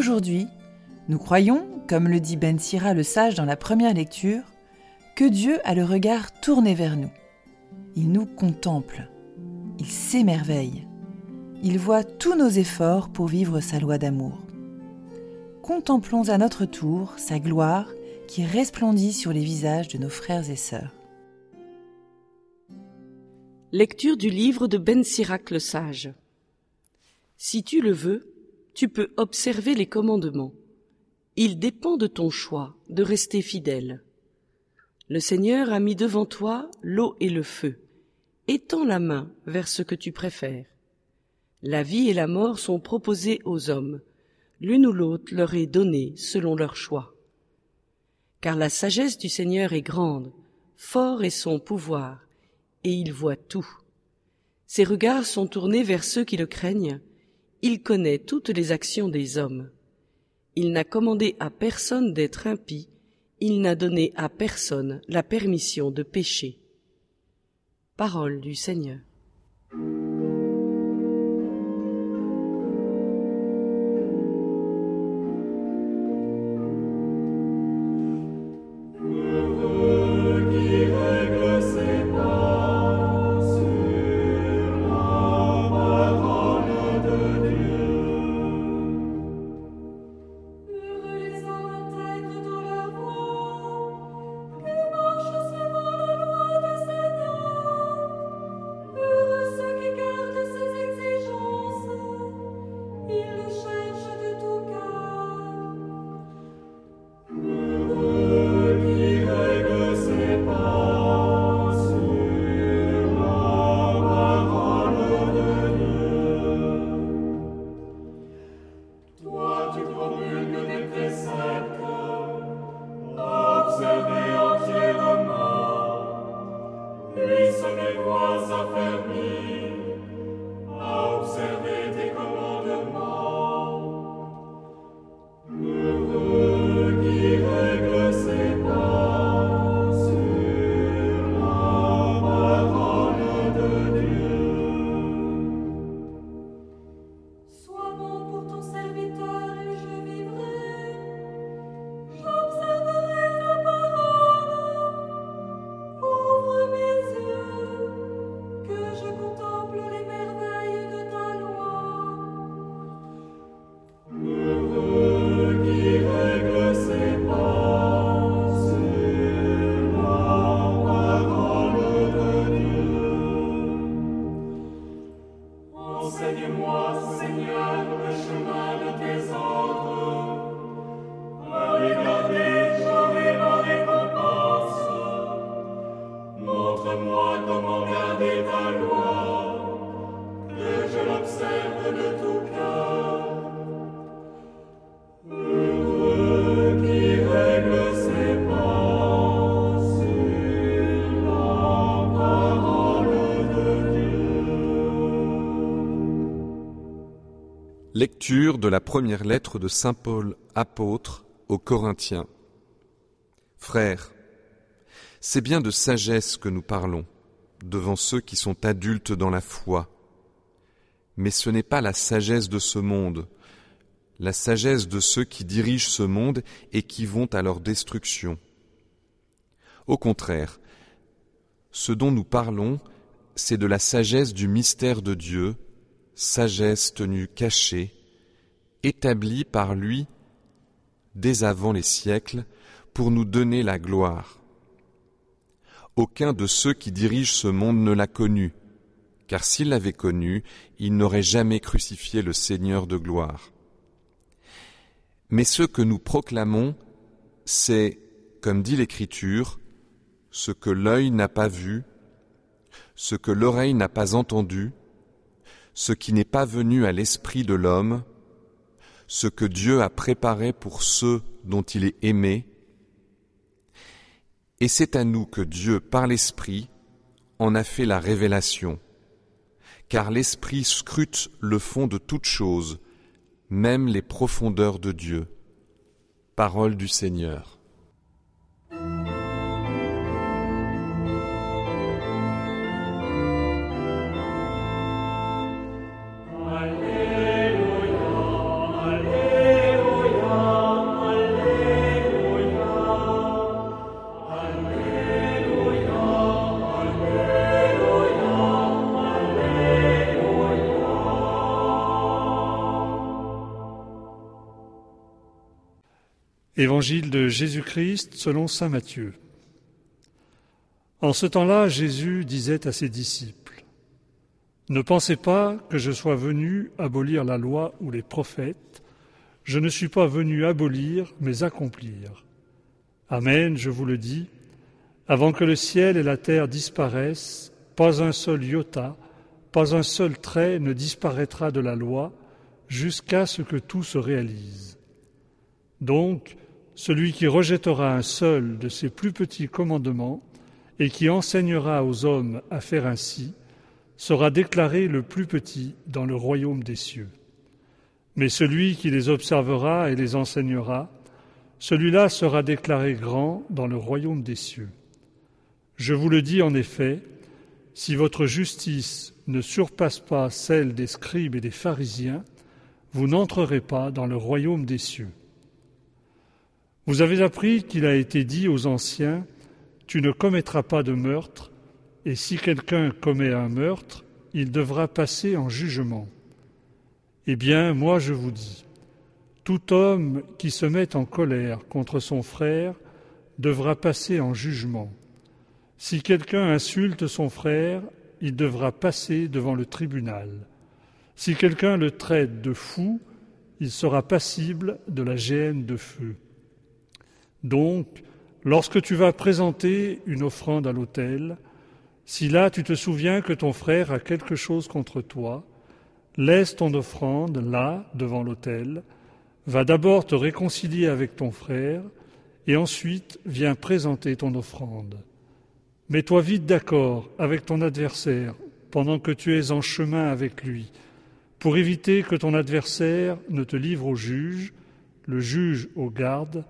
Aujourd'hui, nous croyons, comme le dit Ben Sira le sage dans la première lecture, que Dieu a le regard tourné vers nous. Il nous contemple, il s'émerveille, il voit tous nos efforts pour vivre sa loi d'amour. Contemplons à notre tour sa gloire qui resplendit sur les visages de nos frères et sœurs. Lecture du livre de Ben Sirac le sage. Si tu le veux, tu peux observer les commandements. Il dépend de ton choix de rester fidèle. Le Seigneur a mis devant toi l'eau et le feu. Étends la main vers ce que tu préfères. La vie et la mort sont proposées aux hommes. L'une ou l'autre leur est donnée selon leur choix car la sagesse du Seigneur est grande, fort est son pouvoir, et il voit tout. Ses regards sont tournés vers ceux qui le craignent, il connaît toutes les actions des hommes. Il n'a commandé à personne d'être impie, il n'a donné à personne la permission de pécher. Parole du Seigneur. De la première lettre de Saint Paul apôtre aux Corinthiens. Frères, c'est bien de sagesse que nous parlons devant ceux qui sont adultes dans la foi. Mais ce n'est pas la sagesse de ce monde, la sagesse de ceux qui dirigent ce monde et qui vont à leur destruction. Au contraire, ce dont nous parlons, c'est de la sagesse du mystère de Dieu, sagesse tenue cachée, établie par lui dès avant les siècles pour nous donner la gloire. Aucun de ceux qui dirigent ce monde ne l'a connu, car s'il l'avait connu, il n'aurait jamais crucifié le Seigneur de gloire. Mais ce que nous proclamons, c'est, comme dit l'Écriture, ce que l'œil n'a pas vu, ce que l'oreille n'a pas entendu, ce qui n'est pas venu à l'esprit de l'homme, ce que Dieu a préparé pour ceux dont il est aimé, et c'est à nous que Dieu, par l'Esprit, en a fait la révélation, car l'Esprit scrute le fond de toutes choses, même les profondeurs de Dieu. Parole du Seigneur. Évangile de Jésus-Christ selon Saint Matthieu. En ce temps-là, Jésus disait à ses disciples, Ne pensez pas que je sois venu abolir la loi ou les prophètes, je ne suis pas venu abolir, mais accomplir. Amen, je vous le dis, avant que le ciel et la terre disparaissent, pas un seul iota, pas un seul trait ne disparaîtra de la loi, jusqu'à ce que tout se réalise. Donc, celui qui rejettera un seul de ces plus petits commandements et qui enseignera aux hommes à faire ainsi, sera déclaré le plus petit dans le royaume des cieux. Mais celui qui les observera et les enseignera, celui-là sera déclaré grand dans le royaume des cieux. Je vous le dis en effet, si votre justice ne surpasse pas celle des scribes et des pharisiens, vous n'entrerez pas dans le royaume des cieux. Vous avez appris qu'il a été dit aux anciens, Tu ne commettras pas de meurtre, et si quelqu'un commet un meurtre, il devra passer en jugement. Eh bien, moi je vous dis, tout homme qui se met en colère contre son frère devra passer en jugement. Si quelqu'un insulte son frère, il devra passer devant le tribunal. Si quelqu'un le traite de fou, il sera passible de la géhenne de feu. Donc, lorsque tu vas présenter une offrande à l'autel, si là tu te souviens que ton frère a quelque chose contre toi, laisse ton offrande là, devant l'autel, va d'abord te réconcilier avec ton frère, et ensuite viens présenter ton offrande. Mets-toi vite d'accord avec ton adversaire pendant que tu es en chemin avec lui, pour éviter que ton adversaire ne te livre au juge, le juge au garde,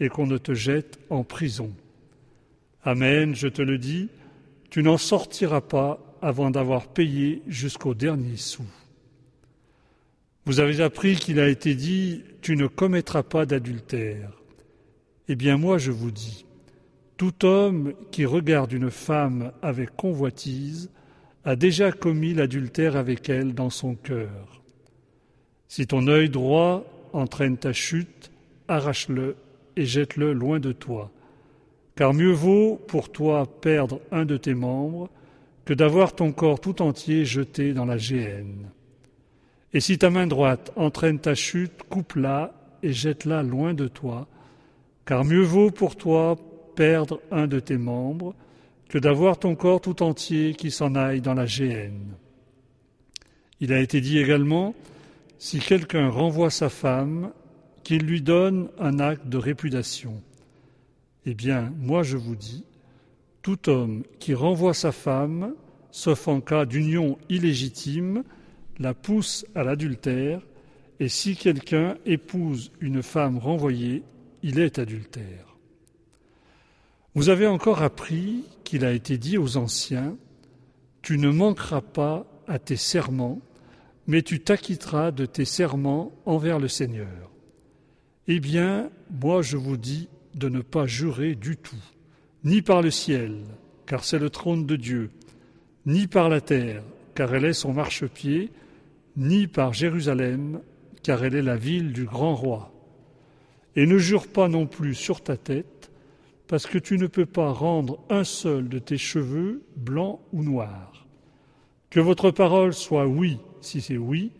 et qu'on ne te jette en prison. Amen, je te le dis, tu n'en sortiras pas avant d'avoir payé jusqu'au dernier sou. Vous avez appris qu'il a été dit, tu ne commettras pas d'adultère. Eh bien moi je vous dis, tout homme qui regarde une femme avec convoitise a déjà commis l'adultère avec elle dans son cœur. Si ton œil droit entraîne ta chute, arrache-le et jette-le loin de toi. Car mieux vaut pour toi perdre un de tes membres que d'avoir ton corps tout entier jeté dans la géhenne. Et si ta main droite entraîne ta chute, coupe-la et jette-la loin de toi, car mieux vaut pour toi perdre un de tes membres que d'avoir ton corps tout entier qui s'en aille dans la géhenne. Il a été dit également, si quelqu'un renvoie sa femme, qu'il lui donne un acte de répudiation. Eh bien, moi je vous dis, tout homme qui renvoie sa femme, sauf en cas d'union illégitime, la pousse à l'adultère, et si quelqu'un épouse une femme renvoyée, il est adultère. Vous avez encore appris qu'il a été dit aux anciens, Tu ne manqueras pas à tes serments, mais tu t'acquitteras de tes serments envers le Seigneur. Eh bien, moi je vous dis de ne pas jurer du tout, ni par le ciel, car c'est le trône de Dieu, ni par la terre, car elle est son marchepied, ni par Jérusalem, car elle est la ville du grand roi. Et ne jure pas non plus sur ta tête, parce que tu ne peux pas rendre un seul de tes cheveux blanc ou noir. Que votre parole soit oui si c'est oui,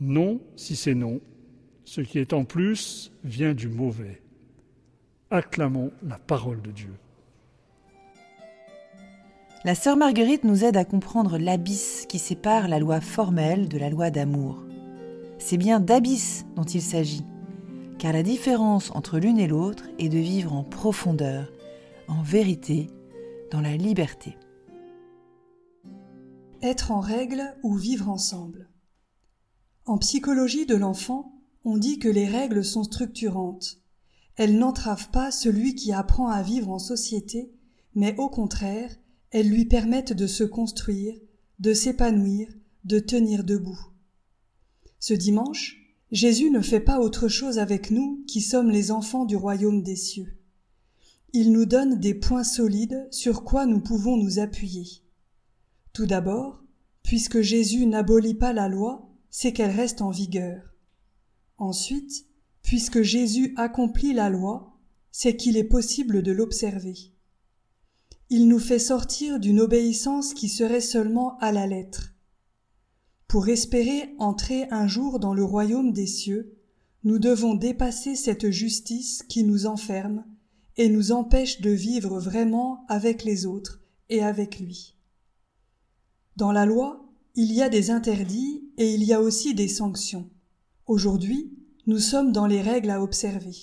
non si c'est non, ce qui est en plus vient du mauvais. Acclamons la parole de Dieu. La sœur Marguerite nous aide à comprendre l'abysse qui sépare la loi formelle de la loi d'amour. C'est bien d'abysse dont il s'agit, car la différence entre l'une et l'autre est de vivre en profondeur, en vérité, dans la liberté. Être en règle ou vivre ensemble. En psychologie de l'enfant, on dit que les règles sont structurantes. Elles n'entravent pas celui qui apprend à vivre en société, mais au contraire, elles lui permettent de se construire, de s'épanouir, de tenir debout. Ce dimanche, Jésus ne fait pas autre chose avec nous qui sommes les enfants du royaume des cieux. Il nous donne des points solides sur quoi nous pouvons nous appuyer. Tout d'abord, puisque Jésus n'abolit pas la loi, c'est qu'elle reste en vigueur. Ensuite, puisque Jésus accomplit la loi, c'est qu'il est possible de l'observer. Il nous fait sortir d'une obéissance qui serait seulement à la lettre. Pour espérer entrer un jour dans le royaume des cieux, nous devons dépasser cette justice qui nous enferme et nous empêche de vivre vraiment avec les autres et avec lui. Dans la loi, il y a des interdits et il y a aussi des sanctions. Aujourd'hui, nous sommes dans les règles à observer.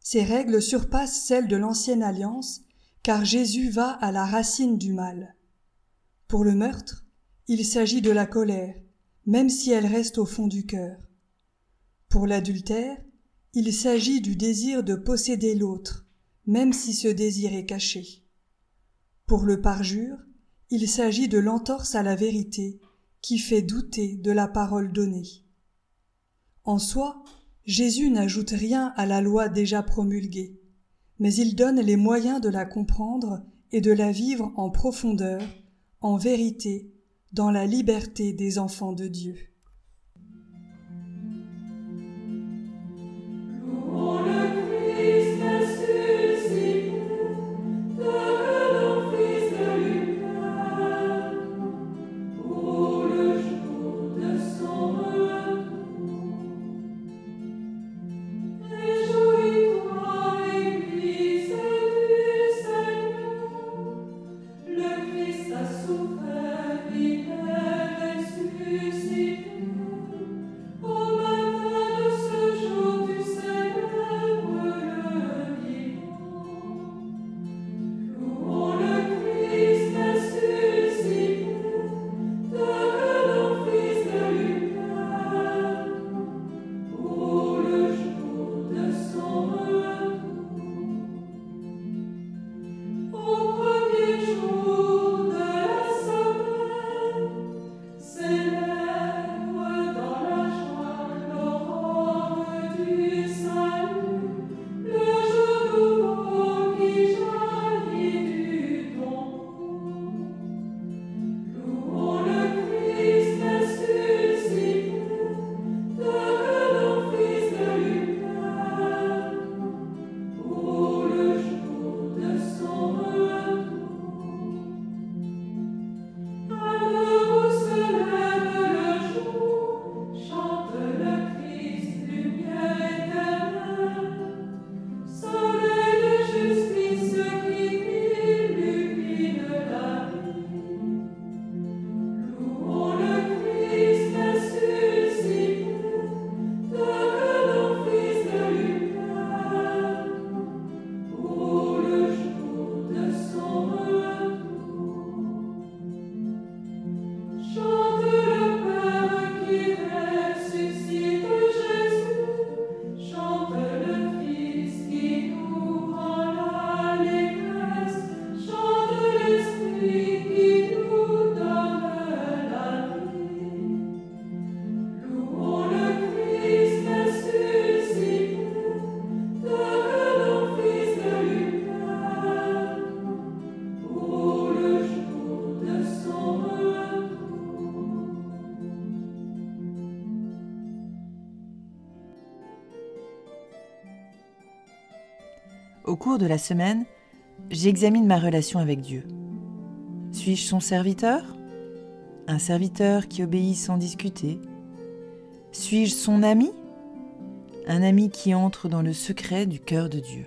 Ces règles surpassent celles de l'ancienne alliance, car Jésus va à la racine du mal. Pour le meurtre, il s'agit de la colère, même si elle reste au fond du cœur. Pour l'adultère, il s'agit du désir de posséder l'autre, même si ce désir est caché. Pour le parjure, il s'agit de l'entorse à la vérité, qui fait douter de la parole donnée. En soi, Jésus n'ajoute rien à la loi déjà promulguée, mais il donne les moyens de la comprendre et de la vivre en profondeur, en vérité dans la liberté des enfants de Dieu. Au cours de la semaine, j'examine ma relation avec Dieu. Suis-je son serviteur? Un serviteur qui obéit sans discuter. Suis-je son ami? Un ami qui entre dans le secret du cœur de Dieu